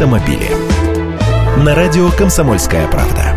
автомобили. На радио «Комсомольская правда».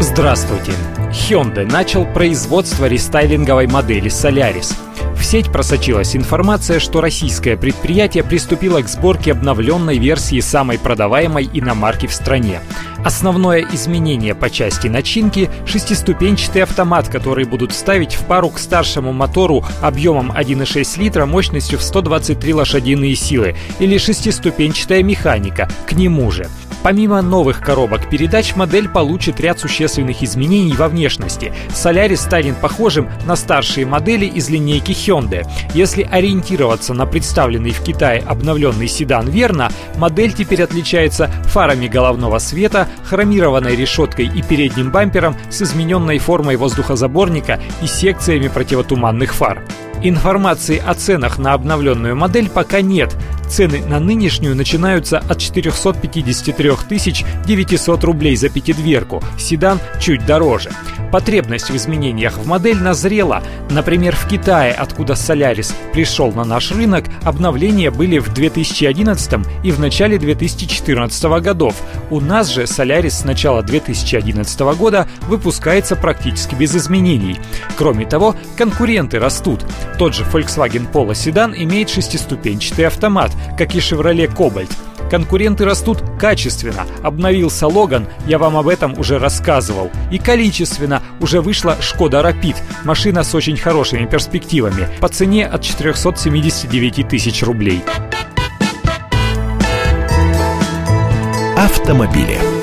Здравствуйте. Hyundai начал производство рестайлинговой модели Solaris – в сеть просочилась информация, что российское предприятие приступило к сборке обновленной версии самой продаваемой иномарки в стране. Основное изменение по части начинки – шестиступенчатый автомат, который будут ставить в пару к старшему мотору объемом 1,6 литра мощностью в 123 лошадиные силы или шестиступенчатая механика к нему же. Помимо новых коробок передач, модель получит ряд существенных изменений во внешности. Solaris станет похожим на старшие модели из линейки Hyundai. Если ориентироваться на представленный в Китае обновленный седан верно, модель теперь отличается фарами головного света, хромированной решеткой и передним бампером с измененной формой воздухозаборника и секциями противотуманных фар. Информации о ценах на обновленную модель пока нет. Цены на нынешнюю начинаются от 453 900 рублей за пятидверку, седан чуть дороже. Потребность в изменениях в модель назрела. Например, в Китае, откуда Solaris пришел на наш рынок, обновления были в 2011 и в начале 2014 годов. У нас же Solaris с начала 2011 года выпускается практически без изменений. Кроме того, конкуренты растут. Тот же Volkswagen Polo седан имеет шестиступенчатый автомат, как и Chevrolet Cobalt. Конкуренты растут качественно. Обновился Логан, я вам об этом уже рассказывал. И количественно уже вышла Шкода Rapid, машина с очень хорошими перспективами, по цене от 479 тысяч рублей. Автомобили.